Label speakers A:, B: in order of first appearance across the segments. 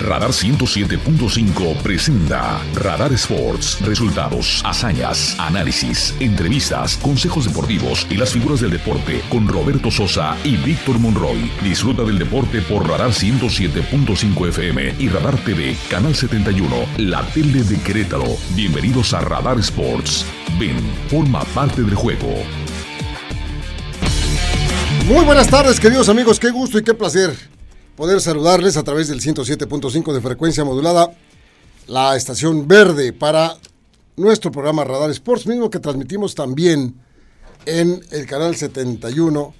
A: Radar 107.5 presenta Radar Sports. Resultados, hazañas, análisis, entrevistas, consejos deportivos y las figuras del deporte con Roberto Sosa y Víctor Monroy. Disfruta del deporte por Radar 107.5 FM y Radar TV, Canal 71, la tele de Querétaro. Bienvenidos a Radar Sports. Ven, forma parte del juego.
B: Muy buenas tardes, queridos amigos. Qué gusto y qué placer poder saludarles a través del 107.5 de frecuencia modulada, la estación verde para nuestro programa Radar Sports, mismo que transmitimos también en el canal 71,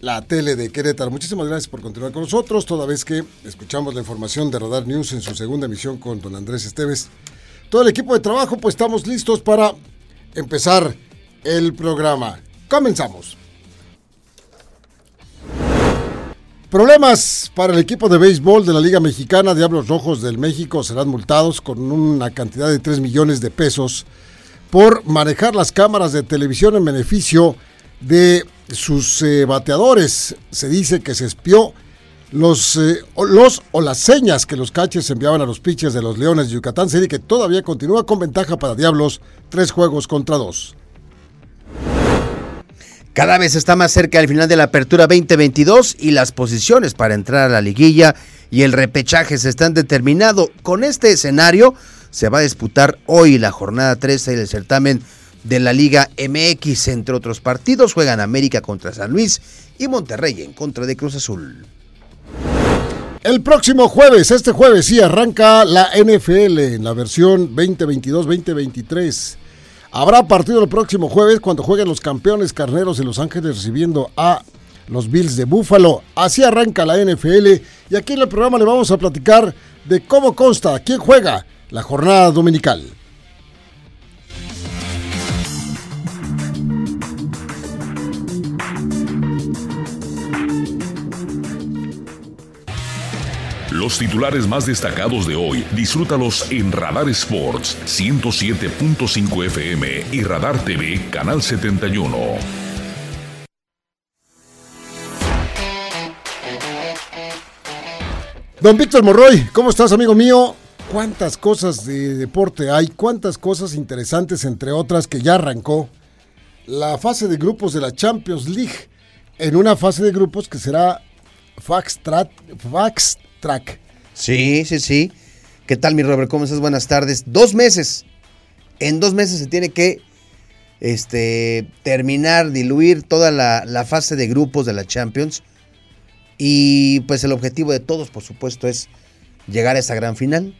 B: la tele de Querétaro. Muchísimas gracias por continuar con nosotros, toda vez que escuchamos la información de Radar News en su segunda emisión con don Andrés Esteves. Todo el equipo de trabajo, pues estamos listos para empezar el programa. Comenzamos. Problemas para el equipo de béisbol de la Liga Mexicana. Diablos Rojos del México serán multados con una cantidad de 3 millones de pesos por manejar las cámaras de televisión en beneficio de sus eh, bateadores. Se dice que se espió los, eh, los o las señas que los caches enviaban a los pitchers de los Leones de Yucatán. Serie que todavía continúa con ventaja para Diablos, tres juegos contra dos.
C: Cada vez está más cerca el final de la apertura 2022 y las posiciones para entrar a la liguilla y el repechaje se están determinando. Con este escenario se va a disputar hoy la jornada 13 del certamen de la Liga MX. Entre otros partidos juegan América contra San Luis y Monterrey en contra de Cruz Azul.
B: El próximo jueves, este jueves sí, arranca la NFL en la versión 2022-2023. Habrá partido el próximo jueves cuando jueguen los campeones carneros de Los Ángeles recibiendo a los Bills de Buffalo. Así arranca la NFL y aquí en el programa le vamos a platicar de cómo consta, quién juega la jornada dominical.
A: Los titulares más destacados de hoy, disfrútalos en Radar Sports 107.5 FM y Radar TV Canal 71.
B: Don Víctor Morroy, ¿cómo estás, amigo mío? ¿Cuántas cosas de deporte hay? ¿Cuántas cosas interesantes, entre otras, que ya arrancó la fase de grupos de la Champions League? En una fase de grupos que será Fax Track.
C: Sí, sí, sí. ¿Qué tal, mi Robert? ¿Cómo estás? Buenas tardes. Dos meses. En dos meses se tiene que este, terminar, diluir toda la, fase de grupos de la Champions. Y pues el objetivo de todos, por supuesto, es llegar a esa gran final.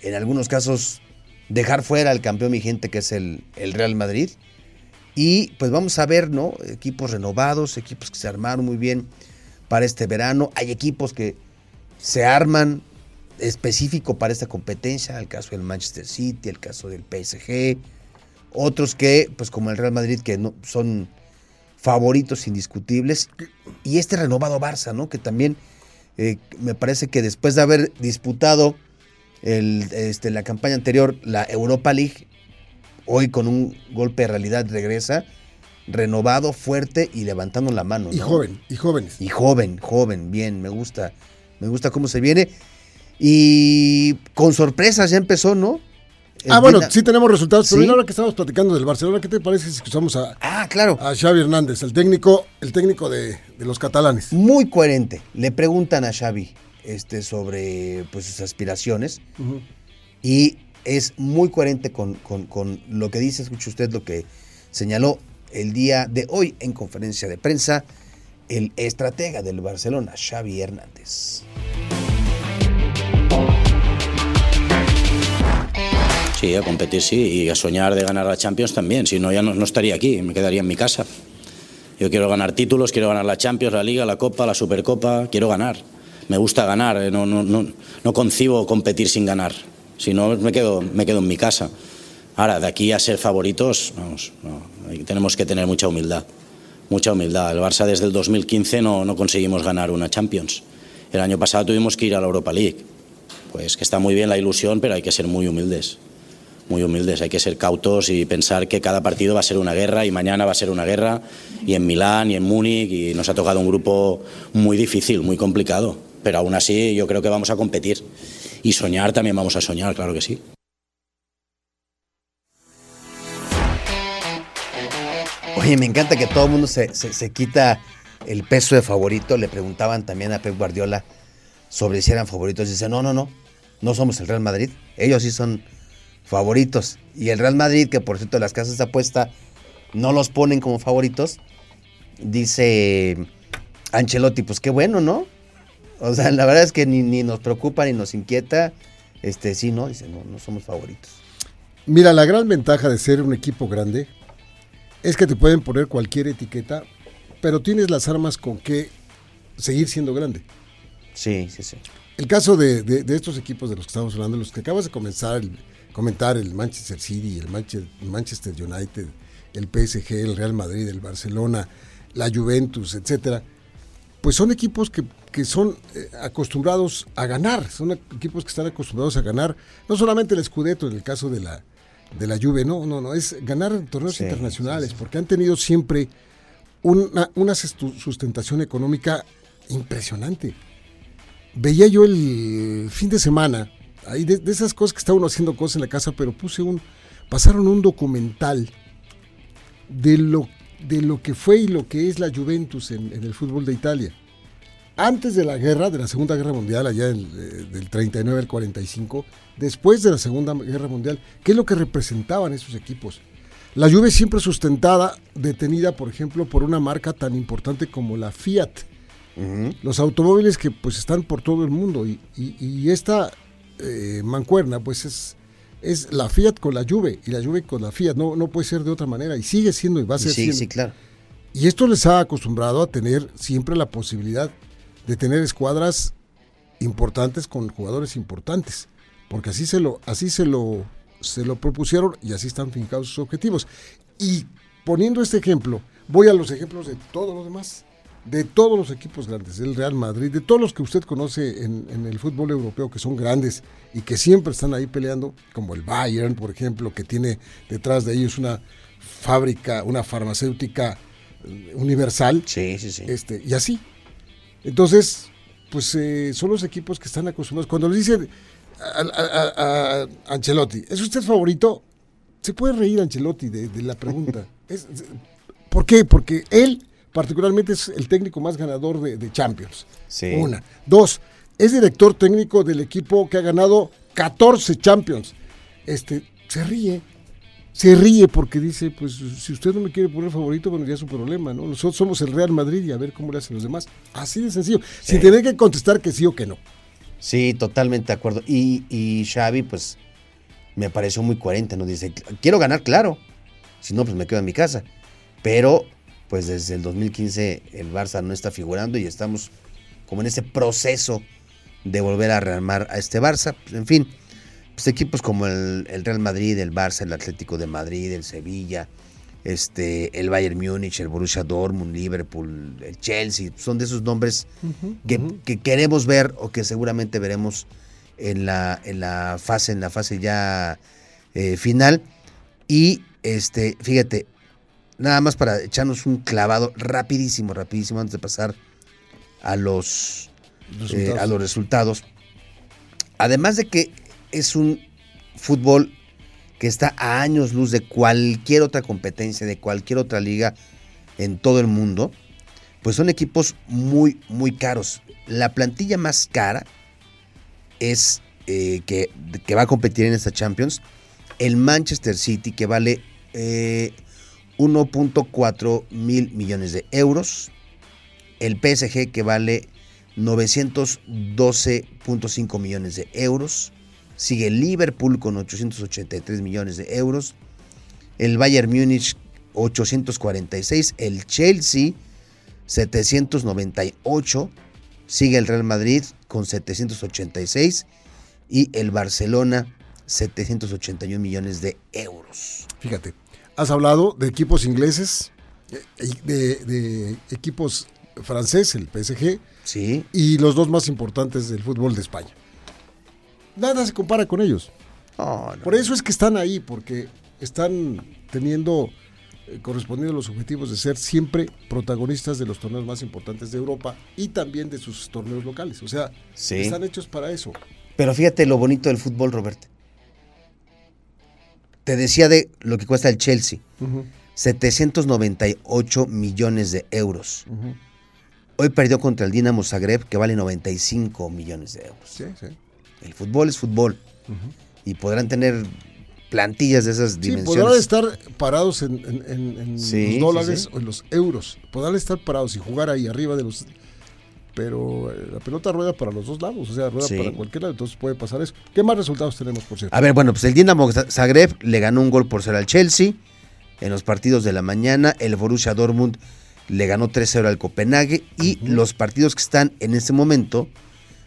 C: En algunos casos, dejar fuera al campeón vigente que es el, Real Madrid. Y pues vamos a ver, ¿no? Equipos renovados, equipos que se armaron muy bien para este verano. Hay equipos que se arman específico para esta competencia, el caso del Manchester City, el caso del PSG, otros que, pues como el Real Madrid, que no, son favoritos indiscutibles, y este renovado Barça, ¿no? Que también eh, me parece que después de haber disputado el, este, la campaña anterior, la Europa League, hoy con un golpe de realidad regresa renovado, fuerte y levantando la mano.
B: Y joven, y jóvenes.
C: Y joven, joven, bien, me gusta me gusta cómo se viene. Y con sorpresas ya empezó, ¿no?
B: Ah, bueno, sí tenemos resultados. Pero ¿Sí? ahora que estamos platicando del Barcelona, ¿qué te parece si escuchamos a,
C: ah, claro.
B: a Xavi Hernández, el técnico, el técnico de, de, los catalanes?
C: Muy coherente. Le preguntan a Xavi este, sobre pues, sus aspiraciones uh -huh. y es muy coherente con, con, con lo que dice, escuche usted lo que señaló el día de hoy en conferencia de prensa el estratega del Barcelona, Xavi Hernández.
D: Sí, a competir sí, y a soñar de ganar la Champions también, si no ya no, no, estaría aquí, me quedaría en mi casa. Yo quiero ganar títulos, quiero ganar la Champions, la Liga, la Copa, la Supercopa, quiero ganar. Me gusta ganar, eh, no, no, no, no concibo competir sin ganar, si no me quedo, me quedo en mi casa. Ahora, de aquí a ser favoritos, vamos, no, tenemos que tener mucha humildad mucha humildad. El Barça desde el 2015 no, no, conseguimos ganar una Champions. El año pasado tuvimos que ir a la Europa League. Pues que está muy bien la ilusión, pero hay que ser muy humildes. Muy humildes, hay que ser cautos y pensar que cada partido va a ser una guerra y mañana va a ser una guerra y en Milán y en Múnich y nos ha tocado un grupo muy difícil, muy complicado. pero aún así yo creo que vamos a competir. Y soñar también vamos a soñar, claro que sí.
C: Oye, me encanta que todo el mundo se, se, quita el peso de favorito. Le preguntaban también a Pep Guardiola sobre si eran favoritos. Dice, no, no, no, no somos el Real Madrid. Ellos sí son favoritos. Y el Real Madrid, que por cierto las casas de apuesta no los ponen como favoritos, dice Ancelotti, pues qué bueno, ¿no? O sea, la verdad es que ni, ni nos preocupa ni nos inquieta. Este, sí, ¿no? Dice, no, no somos favoritos.
B: Mira, la gran ventaja de ser un equipo grande es que te pueden poner cualquier etiqueta, pero tienes las armas con que seguir siendo grande.
C: Sí, sí, sí.
B: El caso de, estos equipos de los que estamos hablando, los que acabas de comenzar, comentar, el Manchester City, el Manchester United, el PSG, el Real Madrid, el Barcelona, la Juventus, etcétera, pues son equipos que, son eh, acostumbrados a ganar, son equipos que están acostumbrados a ganar, no solamente el Scudetto en el caso de la, de la Juve, no, no, no, es ganar torneos internacionales, porque han tenido siempre una, una sustentación económica impresionante. Veía yo el fin de semana, ahí de, esas cosas que está uno haciendo cosas en la casa, pero puse un, pasaron un documental de lo, de lo que fue y lo que es la Juventus en, el fútbol de Italia. Antes de la guerra, de la Segunda Guerra Mundial, allá eh, del 39 al 45, después de la Segunda Guerra Mundial, ¿qué es lo que representaban esos equipos? La Juve siempre sustentada, detenida, por ejemplo, por una marca tan importante como la Fiat. Los automóviles que pues están por todo el mundo y, esta eh, mancuerna pues es, es la Fiat con la Juve y la Juve con la Fiat, no, no puede ser de otra manera y sigue siendo y va a ser
C: sí, Sí, claro.
B: Y esto les ha acostumbrado a tener siempre la posibilidad de tener escuadras importantes con jugadores importantes porque así se lo, así se lo, se lo propusieron y así están fincados sus objetivos. Y poniendo este ejemplo, voy a los ejemplos de todos los demás, de todos los equipos grandes, del Real Madrid, de todos los que usted conoce en, el fútbol europeo, que son grandes y que siempre están ahí peleando, como el Bayern, por ejemplo, que tiene detrás de ellos una fábrica, una farmacéutica universal.
C: Sí, sí, sí.
B: Este, y así. Entonces, pues eh, son los equipos que están acostumbrados. Cuando les dicen, a, Ancelotti. ¿Es usted favorito? Se puede reír Ancelotti de, la pregunta. ¿Por qué? Porque él particularmente es el técnico más ganador de, Champions. Una. Dos, es director técnico del equipo que ha ganado 14 Champions. Este, se ríe. Se ríe porque dice, pues si usted no me quiere poner favorito, bueno, ya es su problema, ¿no? Nosotros somos el Real Madrid y a ver cómo le hacen los demás. Así de sencillo, sin tener que contestar que sí o que no.
C: Sí, totalmente de acuerdo. Y, y Xavi, pues, me pareció muy coherente, ¿no? Dice, quiero ganar, claro. Si no, pues me quedo en mi casa. Pero, pues desde el 2015 el Barça no está figurando y estamos como en ese proceso de volver a rearmar a este Barça. Pues, en fin, pues equipos como el, el Real Madrid, el Barça, el Atlético de Madrid, el Sevilla, este, el Bayern Múnich, el Borussia Dortmund, Liverpool, el Chelsea, son de esos nombres que, queremos ver o que seguramente veremos en la, en la fase, en la fase ya eh, final. Y este, fíjate, nada más para echarnos un clavado rapidísimo, rapidísimo, antes de pasar a los, eh, a los resultados. Además de que es un fútbol que está a años luz de cualquier otra competencia, de cualquier otra liga en todo el mundo, pues son equipos muy, muy caros. La plantilla más cara es eh, que, va a competir en esta Champions, el Manchester City, que vale 1.4 eh, mil millones de euros, el PSG, que vale 912.5 millones de euros, Sigue Liverpool con 883 millones de euros. El Bayern Múnich 846. El Chelsea 798. Sigue el Real Madrid con 786. Y el Barcelona 781 millones de euros.
B: Fíjate, has hablado de equipos ingleses, de, de equipos francés, el PSG,
C: sí.
B: y los dos más importantes del fútbol de España nada se compara con ellos. Por eso es que están ahí, porque están teniendo eh, correspondiendo a los objetivos de ser siempre protagonistas de los torneos más importantes de Europa y también de sus torneos locales. O sea,
C: Sí.
B: están hechos para eso.
C: Pero fíjate lo bonito del fútbol, Roberto. Te decía de lo que cuesta el Chelsea. 798 millones de euros. Hoy perdió contra el Dinamo Zagreb, que vale 95 millones de euros.
B: Sí, sí.
C: El fútbol es fútbol. Y podrán tener plantillas de esas
B: Sí,
C: dimensiones.
B: podrán estar parados en, en- en- en
C: Sí,
B: los dólares
C: sí, sí.
B: o en los euros. Podrán estar parados y jugar ahí arriba de los... Pero eh, la pelota rueda para los dos lados, o sea, rueda
C: Sí.
B: para cualquier lado, entonces puede pasar eso. ¿Qué más resultados tenemos, por cierto?
C: A ver, bueno, pues el Dinamo Zagreb le ganó un gol por ser al Chelsea en los partidos de la mañana. El Borussia Dortmund le ganó 3-0 al Copenhague. Y los partidos que están en este momento,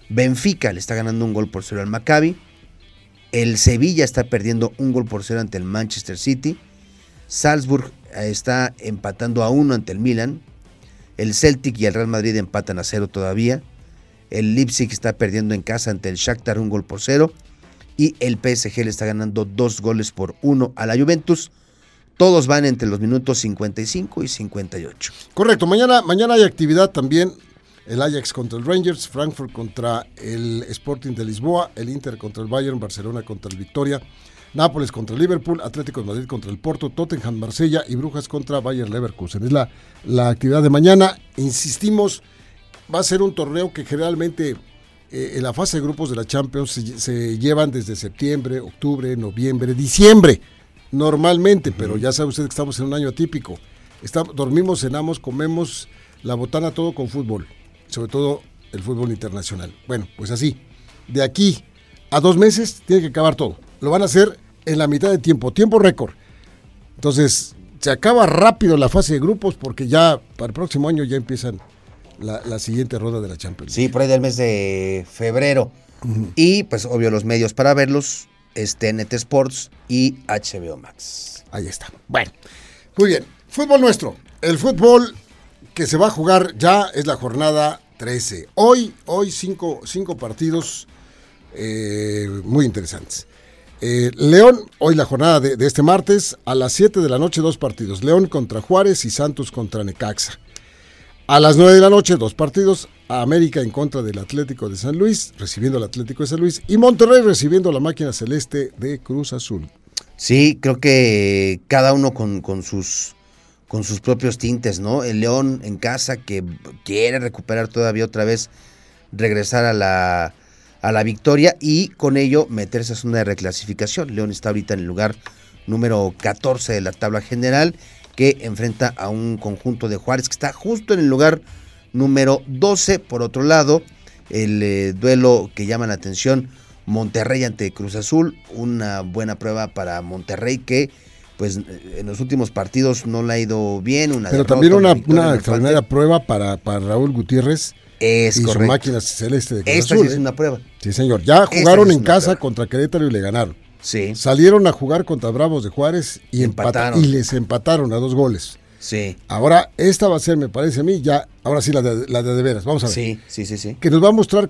C: Benfica le está ganando un gol por cero al Maccabi. El Sevilla está perdiendo un gol por cero ante el Manchester City. Salzburg eh, está empatando a uno ante el Milan. El Celtic y el Real Madrid empatan a cero todavía. El Leipzig está perdiendo en casa ante el Shakhtar un gol por cero. Y el PSG le está ganando dos goles por uno a la Juventus. Todos van entre los minutos 55 y 58.
B: Correcto, mañana, mañana hay actividad también. El Ajax contra el Rangers, Frankfurt contra el Sporting de Lisboa, el Inter contra el Bayern, Barcelona contra el Victoria, Nápoles contra el Liverpool, Atlético de Madrid contra el Porto, Tottenham, Marsella y Brujas contra Bayern Leverkusen. Es la, la actividad de mañana. Insistimos, va a ser un torneo que generalmente eh, en la fase de grupos de la Champions se, se llevan desde septiembre, octubre, noviembre, diciembre, normalmente, pero ya sabe usted que estamos en un año atípico. Dormimos, cenamos, comemos la botana todo con fútbol, sobre todo el fútbol internacional. Bueno, pues así, de aquí a dos meses tiene que acabar todo. Lo van a hacer en la mitad de tiempo, tiempo récord. Entonces, se acaba rápido la fase de grupos porque ya para el próximo año ya empiezan la, la siguiente ronda de la Champions.
C: Sí, por ahí del mes de febrero. Y pues obvio los medios para verlos es TNT Sports y HBO Max.
B: Ahí está. Bueno, muy bien. Fútbol nuestro. El fútbol que se va a jugar ya es la jornada 13. Hoy, hoy cinco, cinco partidos eh, muy interesantes. Eh, León, hoy la jornada de, este martes, a las 7 de la noche dos partidos. León contra Juárez y Santos contra Necaxa. A las 9 de la noche, dos partidos. América en contra del Atlético de San Luis, recibiendo al Atlético de San Luis. Y Monterrey recibiendo la máquina celeste de Cruz Azul.
C: Sí, creo que cada uno con, con sus con sus propios tintes, ¿no? El León en casa que quiere recuperar todavía otra vez, regresar a la, a la victoria y con ello meterse a zona de reclasificación. León está ahorita en el lugar número 14 de la tabla general que enfrenta a un conjunto de Juárez que está justo en el lugar número 12. Por otro lado, el eh, duelo que llama la atención, Monterrey ante Cruz Azul, una buena prueba para Monterrey que pues en los últimos partidos no le ha ido bien. Una
B: Pero
C: derrota,
B: también una, una
C: un
B: extraordinaria prueba para, para Raúl Gutiérrez
C: Es
B: y su
C: correcto.
B: máquina celeste de Cruz
C: Esta
B: Azul.
C: sí es
B: ¿eh?
C: una prueba.
B: Sí, señor. Ya jugaron
C: sí
B: en
C: una
B: casa
C: prueba.
B: contra Querétaro y le ganaron.
C: Sí,
B: Salieron a jugar contra Bravos de Juárez y, empataron. y les empataron a dos goles.
C: sí,
B: Ahora, esta va a ser, me parece a mí, ya, ahora sí la de, la de, de veras. Vamos a ver.
C: sí, sí, sí, sí.
B: Que nos va a mostrar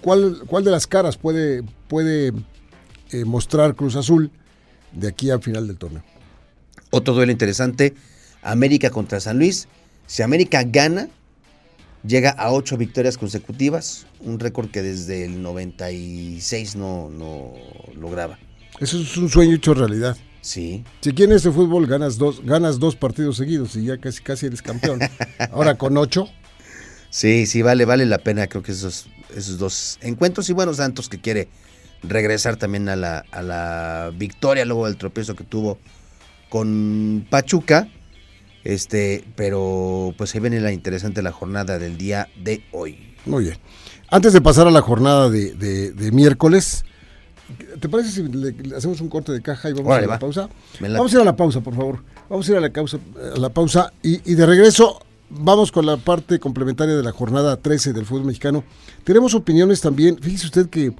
B: cuál, cuál de las caras puede, puede eh, mostrar Cruz Azul de aquí al final del torneo.
C: Otro duelo interesante, América contra San Luis. Si América gana, llega a ocho victorias consecutivas, un récord que desde el 96 no, no lograba.
B: Eso es un sueño hecho realidad.
C: Sí,
B: Si en este fútbol ganas dos, ganas dos partidos seguidos y ya casi, casi eres campeón. Ahora con ocho,
C: sí, sí, vale, vale la pena, creo que esos, esos dos encuentros. Y bueno, Santos que quiere regresar también a la, a la victoria luego del tropiezo que tuvo con Pachuca. Este, pero pues ahí viene la interesante la jornada del día de hoy.
B: Muy bien. Antes de pasar a la jornada de, de- de miércoles, ¿te parece si le, le hacemos un corte de caja y vamos
C: Órale,
B: a la
C: va.
B: pausa? Vamos a ir a la pausa, por favor. Vamos a ir a la, causa, a la pausa y, y de regreso vamos con la parte complementaria de la jornada 13 del fútbol mexicano. Tenemos opiniones también. Fíjese usted que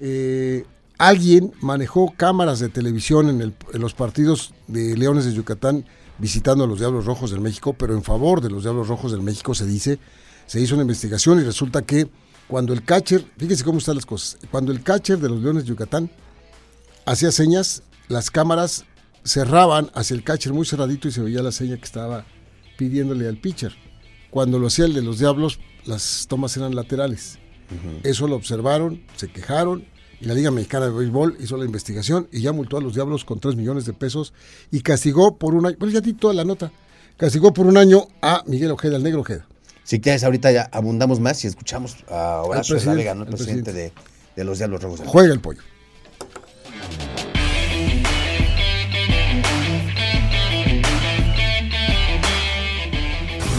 B: eh, alguien manejó cámaras de televisión en, el- en los partidos de Leones de Yucatán visitando a los Diablos Rojos del México, pero en favor de los Diablos Rojos del México se dice, se hizo una investigación y resulta que cuando el catcher, fíjese cómo están las cosas, cuando el catcher de los Leones de Yucatán hacía señas, las cámaras cerraban hacia el catcher muy cerradito y se veía la seña que estaba pidiéndole al pitcher. Cuando lo hacía el de los Diablos, las tomas eran laterales. Eso lo observaron, se quejaron y la Liga Mexicana de Béisbol hizo la investigación y ya multó a los Diablos con 3 millones de pesos y castigó por un año, bueno, ya di toda la nota, castigó por un año a Miguel Ojeda, el negro Ojeda.
C: Si quieres, ahorita ya abundamos más y escuchamos a Horacio Vega, ¿no? el
B: el
C: presidente de, de los Diablos Rojos.
B: Juega el pollo.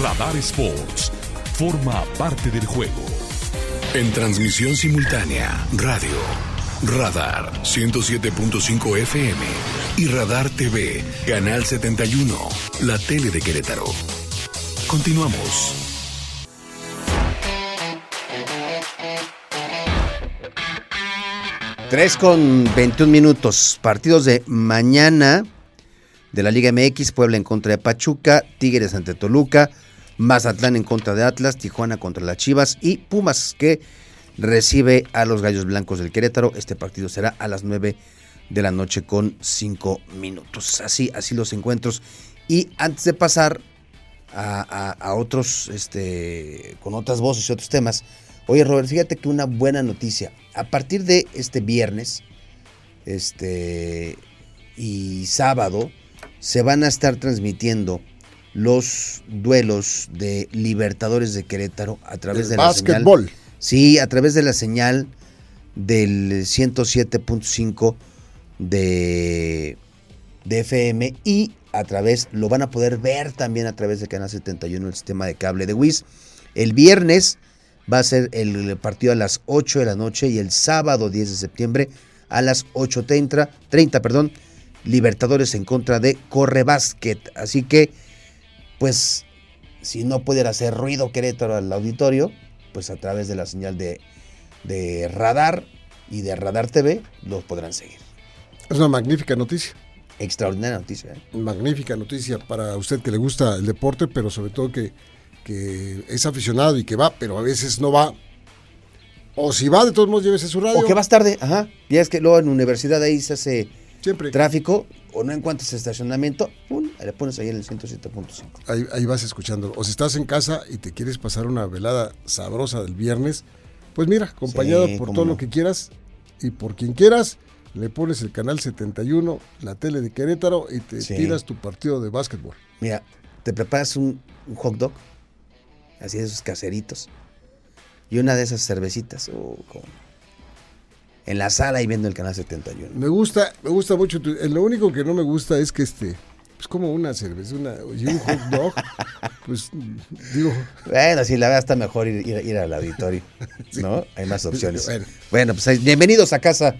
A: Radar Sports forma parte del juego.
E: En transmisión simultánea, radio, Radar 107.5 FM y Radar TV, Canal 71, la tele de Querétaro. Continuamos.
C: Tres con 21 minutos. Partidos de mañana de la Liga MX, Puebla en contra de Pachuca, Tigres ante Toluca, Mazatlán en contra de Atlas, Tijuana contra las Chivas y Pumas que recibe a los Gallos Blancos del Querétaro. Este partido será a las 9 de la noche con 5 minutos. Así, así los encuentros. Y antes de pasar a, a- a otros, este, con otras voces y otros temas, oye Robert, fíjate que una buena noticia. A partir de este viernes, este, y sábado, se van a estar transmitiendo los duelos de Libertadores de Querétaro a través de la señal. Sí, a través de la señal del 107.5 de, de FM y a través, lo van a poder ver también a través de Canal 71, el sistema de cable de WIS. El viernes va a ser el partido a las 8 de la noche y el sábado 10 de septiembre a las 8.30, 30, perdón, Libertadores en contra de Corre Basket. Así que, pues, si no pueden hacer ruido Querétaro al auditorio, pues a través de la señal de, de Radar y de Radar TV los podrán seguir.
B: Es una magnífica noticia.
C: Extraordinaria noticia. ¿eh?
B: magnífica noticia para usted que le gusta el deporte, pero sobre todo que, que es aficionado y que va, pero a veces no va. O si va, de todos modos, llévese su radio.
C: O que vas tarde, ajá. Ya es que luego en universidad ahí se hace
B: Siempre.
C: tráfico o no encuentras estacionamiento, pum, le pones ahí en el 107.5.
B: Ahí, ahí vas escuchando. O si estás en casa y te quieres pasar una velada sabrosa del viernes, pues mira, acompañado
C: Sí,
B: por todo
C: no.
B: lo que quieras y por quien quieras, le pones el canal 71, la tele de Querétaro y te
C: Sí.
B: tiras tu partido de básquetbol.
C: Mira, te preparas un, un hot dog, así de esos caseritos, y una de esas cervecitas, oh, cómo no. En la sala y viendo el canal 71.
B: Me gusta, me gusta mucho. tu- eh, lo único que no me gusta es que este, pues como una cerveza, una, y un hot dog, pues digo,
C: Bueno, sí, la verdad está mejor ir, ir- ir al auditorio, ¿no? Hay más opciones.
B: Bueno.
C: Bueno, pues bienvenidos a casa,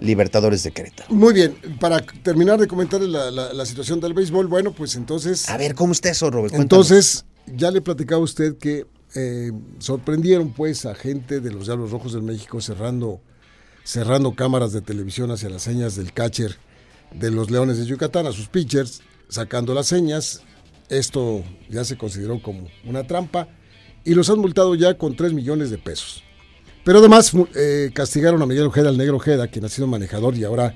C: Libertadores de Querétaro.
B: muy bien. Para terminar de comentar la, la- la situación del béisbol, bueno, pues entonces,
C: A ver, ¿cómo está eso, Robert? Cuéntanos.
B: entonces ya le platicaba a usted que eh, sorprendieron pues a gente de los Diablos Rojos del México cerrando, cerrando cámaras de televisión hacia las señas del catcher de los Leones de Yucatán, a sus pitchers, sacando las señas. Esto ya se consideró como una trampa y los han multado ya con 3 millones de pesos. Pero además eh, castigaron a Miguel Ojeda, el negro Ojeda, quien ha sido manejador y ahora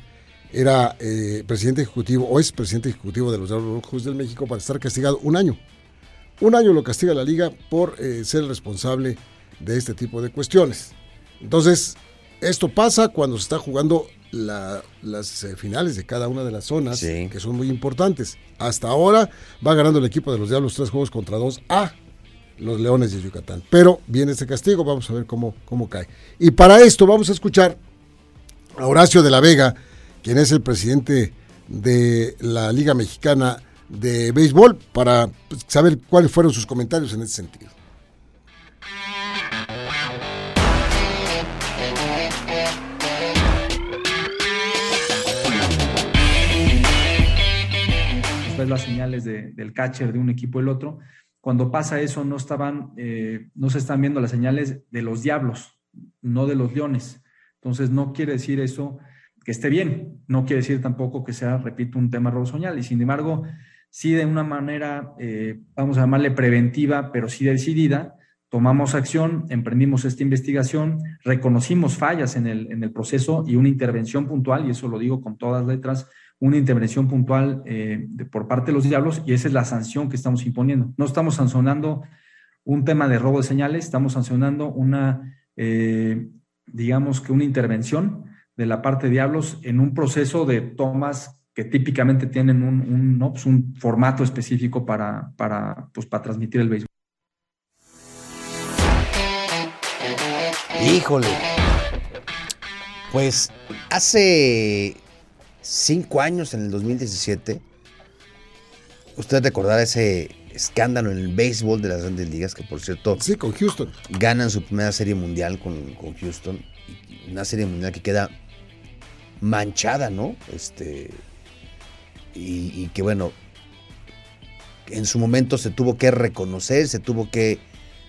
B: era eh, presidente ejecutivo o es presidente ejecutivo de los Rojos del México para estar castigado un año. Un año lo castiga la liga por eh, ser responsable de este tipo de cuestiones. Entonces, esto pasa cuando se está jugando la- las eh, finales de cada una de las zonas,
C: Sí.
B: que son muy importantes. Hasta ahora va ganando el equipo de los Diablos tres juegos contra dos a los Leones de Yucatán. Pero viene este castigo, vamos a ver cómo, cómo cae. Y para esto vamos a escuchar a Horacio de la Vega, quien es el presidente de la Liga Mexicana de Béisbol, para pues, saber cuáles fueron sus comentarios en ese sentido.
F: Ves las señales de- del catcher de un equipo y el otro. Cuando pasa eso, no estaban, eh, no se están viendo las señales de los diablos, no de los leones. Entonces, no quiere decir eso que esté bien, no quiere decir tampoco que sea, repito, un tema robosoñal. Y sin embargo, sí de una manera, eh, vamos a llamarle preventiva, pero sí decidida, tomamos acción, emprendimos esta investigación, reconocimos fallas en el, en el proceso y una intervención puntual, y eso lo digo con todas letras, una intervención puntual eh, por parte de los diablos y esa es la sanción que estamos imponiendo. No estamos sancionando un tema de robo de señales, estamos sancionando una, eh, digamos que una intervención de la parte de diablos en un proceso de tomas que típicamente tienen un, un, pues un formato específico para, para, pues para transmitir el béisbol.
C: Híjole. Pues hace cinco años, en el 2017, usted recordará ese escándalo en el béisbol de las grandes ligas, que por cierto...
B: Sí, con Houston.
C: Ganan su primera serie mundial con, con Houston. Una serie mundial que queda manchada, ¿no? Este... Y, y, que bueno, en su momento se tuvo que reconocer, se tuvo que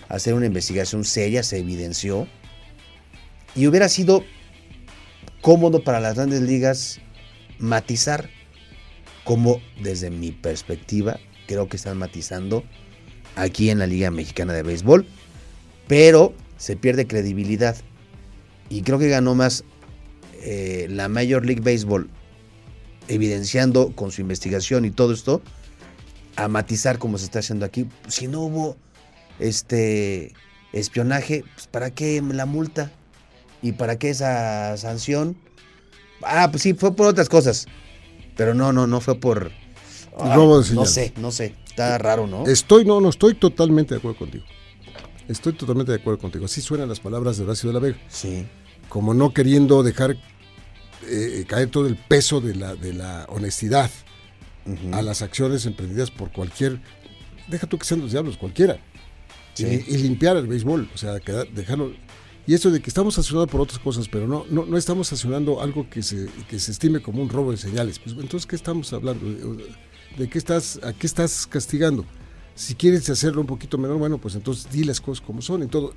C: hacer una investigación seria, se evidenció. Y hubiera sido cómodo para las grandes ligas matizar, como desde mi perspectiva creo que están matizando aquí en la Liga Mexicana de Béisbol, pero se pierde credibilidad. Y creo que ganó más eh, la Major League Baseball evidenciando con su investigación y todo esto a matizar como se está haciendo aquí. Si no hubo este espionaje, pues ¿para qué la multa? ¿Y para qué esa sanción? Ah, pues sí, fue por otras cosas. Pero no, no, no fue por.
B: Ah, robo de señales.
C: No sé, no sé. Está raro, ¿no?
B: Estoy, no, no, estoy totalmente de acuerdo contigo. Estoy totalmente de acuerdo contigo. Así suenan las palabras de Horacio de la Vega.
C: Sí.
B: Como no queriendo dejar eh, caer todo el peso de la, de la honestidad uh -huh. a las acciones emprendidas por cualquier. Deja tú que sean los diablos, cualquiera. Sí. Y, y, limpiar el béisbol. O sea, quedar, dejarlo. Y eso de que estamos sancionados por otras cosas, pero no, no, no estamos sancionando algo que se, que se estime como un robo de señales. Pues entonces, ¿qué estamos hablando? ¿De, qué estás, a qué estás castigando? Si quieres hacerlo un poquito menor, bueno, pues entonces di las cosas como son y todo.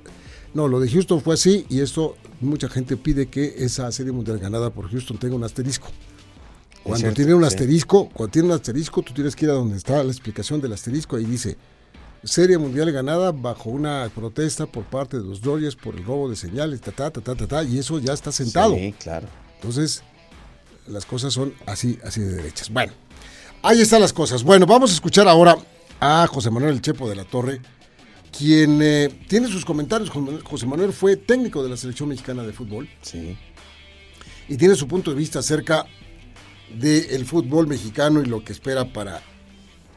B: No, lo de Houston fue así y esto mucha gente pide que esa serie mundial ganada por Houston tenga un asterisco. Cuando cierto, tiene un asterisco, sí. cuando tiene un asterisco, tú tienes que ir a donde está la explicación del asterisco y dice Serie Mundial ganada bajo una protesta por parte de los Dodgers por el robo de señales, ta, ta, ta, ta, ta, ta, y eso ya está sentado.
C: Sí, claro.
B: Entonces, las cosas son así, así de derechas. Bueno, ahí están las cosas. Bueno, vamos a escuchar ahora a José Manuel El Chepo de la Torre, quien eh, tiene sus comentarios. José Manuel fue técnico de la selección mexicana de fútbol.
C: Sí.
B: Y tiene su punto de vista acerca del fútbol mexicano y lo que espera para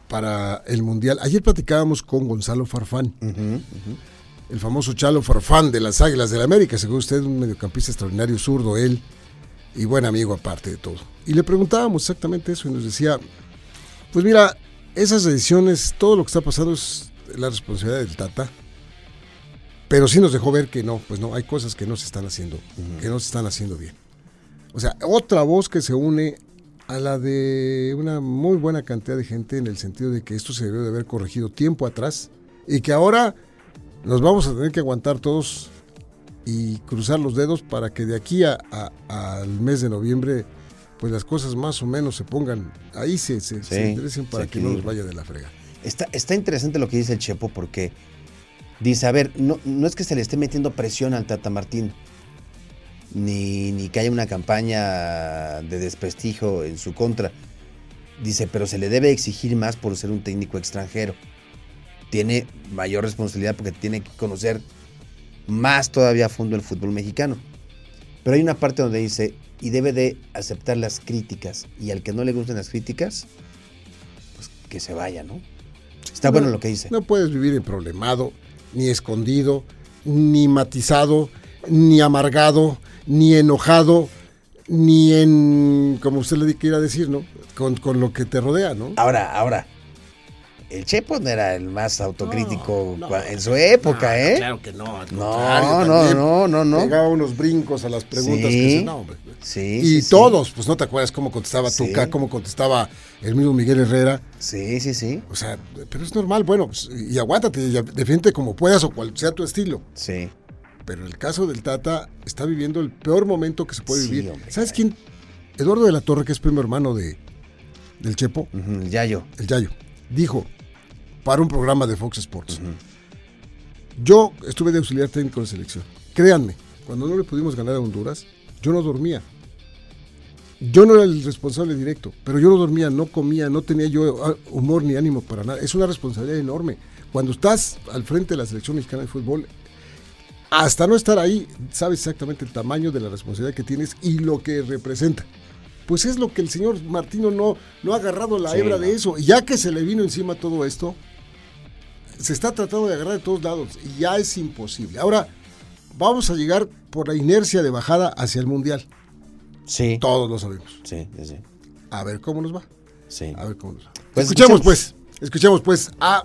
B: para el Mundial. Ayer platicábamos con Gonzalo Farfán, uh -huh, uh -huh. el famoso Chalo Farfán de las Águilas del la América, según usted, un mediocampista extraordinario, zurdo él, y buen amigo aparte de todo. Y le preguntábamos exactamente eso y nos decía, pues mira, esas ediciones, todo lo que está pasando es la responsabilidad del Tata, pero sí nos dejó ver que no, pues no, hay cosas que no se están haciendo, uh -huh. que no se están haciendo bien. O sea, otra voz que se une a la de una muy buena cantidad de gente en el sentido de que esto se debió de haber corregido tiempo atrás y que ahora nos vamos a tener que aguantar todos y cruzar los dedos para que de aquí a, a, al mes de noviembre pues las cosas más o menos se pongan ahí se, se, sí, se interesen para que no nos vaya de la frega.
C: Está, está interesante lo que dice el Chepo porque dice, a ver, no, no es que se le esté metiendo presión al Tata Martín, ni, ni que haya una campaña de desprestigio en su contra. Dice, pero se le debe exigir más por ser un técnico extranjero. Tiene mayor responsabilidad porque tiene que conocer más todavía a fondo el fútbol mexicano. Pero hay una parte donde dice, y debe de aceptar las críticas. Y al que no le gusten las críticas, pues que se vaya, ¿no? Está no, bueno lo que dice.
B: No puedes vivir problemado, ni escondido, ni matizado, ni amargado, ni enojado, ni en, como usted le quiera decir, ¿no? Con, con, lo que te rodea, ¿no?
C: Ahora, ahora. El Chepo no era el más autocrítico no, no, en su época,
G: no,
C: ¿eh?
G: Claro que no.
C: No, no, no, no, no.
B: Pegaba unos brincos a las preguntas
C: sí,
B: que se, no, hombre.
C: Sí,
B: y
C: sí,
B: todos,
C: sí.
B: pues no te acuerdas cómo contestaba
C: Sí.
B: Tuca, cómo contestaba el mismo Miguel Herrera.
C: Sí, sí, sí.
B: O sea, pero es normal, bueno, pues, y aguántate, y defiende como puedas o cual sea tu estilo.
C: Sí.
B: Pero el caso del Tata está viviendo el peor momento que se puede
C: Sí,
B: vivir.
C: hombre,
B: ¿Sabes quién? Eduardo de la Torre, que es primo hermano de, del Chepo,
C: el Yayo.
B: el Yayo, dijo para un programa de Fox Sports. Yo estuve de auxiliar técnico de selección. Créanme, cuando no le pudimos ganar a Honduras, yo no dormía. Yo no era el responsable directo, pero yo no dormía, no comía, no tenía yo ah, humor ni ánimo para nada. Es una responsabilidad enorme. Cuando estás al frente de la selección mexicana de fútbol, hasta no estar ahí, sabes exactamente el tamaño de la responsabilidad que tienes y lo que representa. Pues es lo que el señor Martino no, no ha agarrado la hebra de eso. Y ya que se le vino encima todo esto, se está tratando de agarrar de todos lados y ya es imposible. Ahora, vamos a llegar por la inercia de bajada hacia el Mundial.
C: Sí.
B: Todos lo sabemos.
C: Sí, sí, sí.
B: A ver cómo nos va.
C: Sí.
B: A ver cómo nos va.
C: Pues
B: escuchemos,
C: escuchemos.
B: pues, escuchemos pues a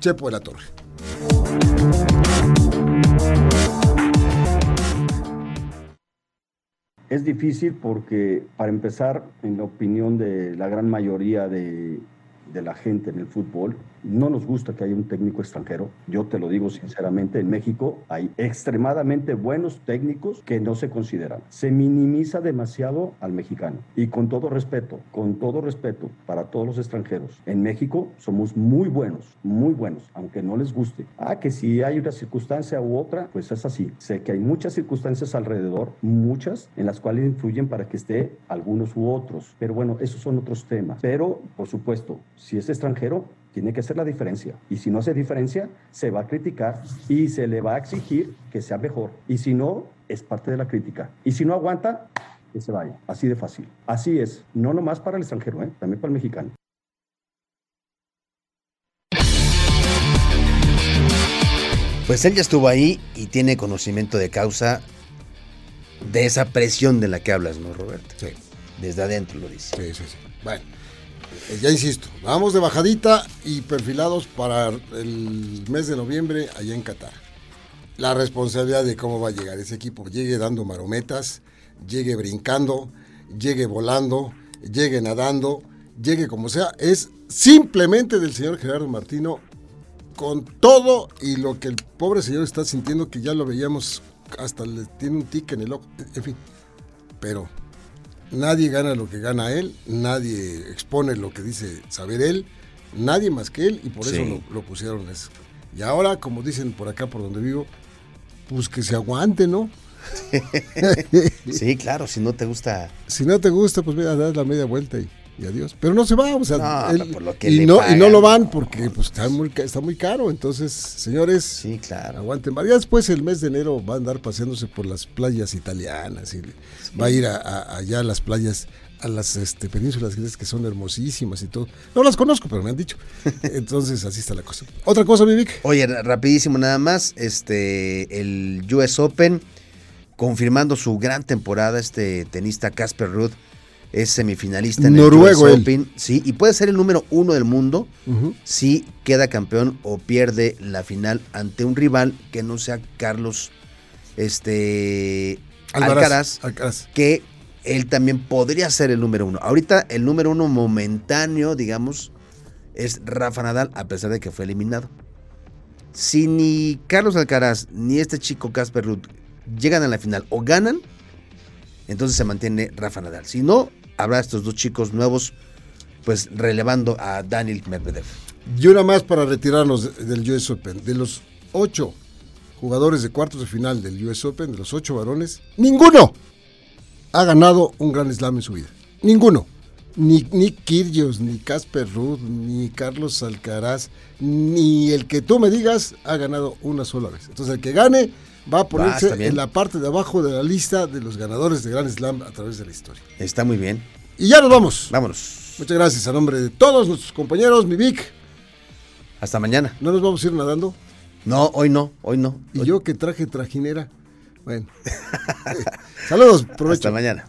B: Chepo de la Torre.
G: Es difícil porque, para empezar, en la opinión de la gran mayoría de, la gente en el fútbol, no nos gusta que haya un técnico extranjero. Yo te lo digo sinceramente, en México hay extremadamente buenos técnicos que no se consideran. Se minimiza demasiado al mexicano. Y con todo respeto, con todo respeto para todos los extranjeros, en México somos muy buenos, muy buenos, aunque no les guste. Ah, que si hay una circunstancia u otra, pues es así. Sé que hay muchas circunstancias alrededor, muchas, en las cuales influyen para que esté algunos u otros. Pero bueno, esos son otros temas. Pero, por supuesto, si es extranjero, tiene que hacer la diferencia. Y si no hace diferencia, se va a criticar y se le va a exigir que sea mejor. Y si no, es parte de la crítica. Y si no aguanta, que se vaya. Así de fácil. Así es. No nomás para el extranjero, ¿eh? también para el mexicano.
C: Pues él ya estuvo ahí y tiene conocimiento de causa de esa presión de la que hablas, ¿no, Roberto?
B: Sí.
C: Desde adentro lo dice.
B: Sí, sí, sí. Bueno, eh, ya insisto, vamos de bajadita y perfilados para el mes de noviembre allá en Qatar. La responsabilidad de cómo va a llegar ese equipo, llegue dando marometas, llegue brincando, llegue volando, llegue nadando, llegue como sea, es simplemente del señor Gerardo Martino con todo y lo que el pobre señor está sintiendo que ya lo veíamos hasta le tiene un tic en el ojo, en fin. Pero Nadie gana lo que gana él, nadie expone lo que dice saber él, nadie más que él, y por eso
C: Sí.
B: lo, lo pusieron eso. Y ahora, como dicen por acá, por donde vivo, pues que se aguante, ¿no?
C: Sí, claro, si no te gusta.
B: Si no te gusta, pues mira, das la media vuelta y, y adiós. Pero no se va, o sea,
C: No,
B: él-
C: por lo que
B: y, no, y no lo van porque pues, está, muy, está muy caro. Entonces, señores,
C: Sí, claro.
B: aguanten. Ya después, el mes de enero, va a andar paseándose por las playas italianas y va a ir a, a- allá a las playas, a las este, penínsulas griegas que son hermosísimas y todo. No las conozco, pero me han dicho. Entonces, así está la cosa. Otra cosa, Vivic.
C: Oye, ra- rapidísimo nada más, este, el US Open, confirmando su gran temporada, este tenista Casper Ruud es semifinalista en
B: Noruego
C: el. US Open, sí, y puede ser el número uno del mundo si queda campeón o pierde la final ante un rival que no sea Carlos este Alcaraz,
B: Alcaraz.
C: que él también podría ser el número uno. Ahorita el número uno momentáneo, digamos, es Rafa Nadal, a pesar de que fue eliminado. Si ni Carlos Alcaraz ni este chico Casper Ruud llegan a la final o ganan, entonces se mantiene Rafa Nadal. Si no, habrá estos dos chicos nuevos, pues relevando a Daniel Medvedev.
B: Y una más para retirarnos de- del US Open. De los ocho jugadores de cuartos de final del US Open, de los ocho varones, ninguno ha ganado un gran slam en su vida. Ninguno. Ni, ni Kyrgios, ni Casper Ruud, ni Carlos Alcaraz, ni el que tú me digas ha ganado una sola vez. Entonces el que gane va a ponerse en la parte de abajo de la lista de los ganadores de Grand Slam a través de la historia.
C: Está muy bien.
B: Y ya nos vamos.
C: Vámonos.
B: Muchas gracias a nombre de todos nuestros compañeros, mi Vic.
C: Hasta mañana.
B: ¿No nos vamos a ir nadando?
C: No, hoy no, hoy no.
B: Y
C: Hoy-
B: yo que traje trajinera. Bueno. Saludos, provecho.
C: Hasta mañana.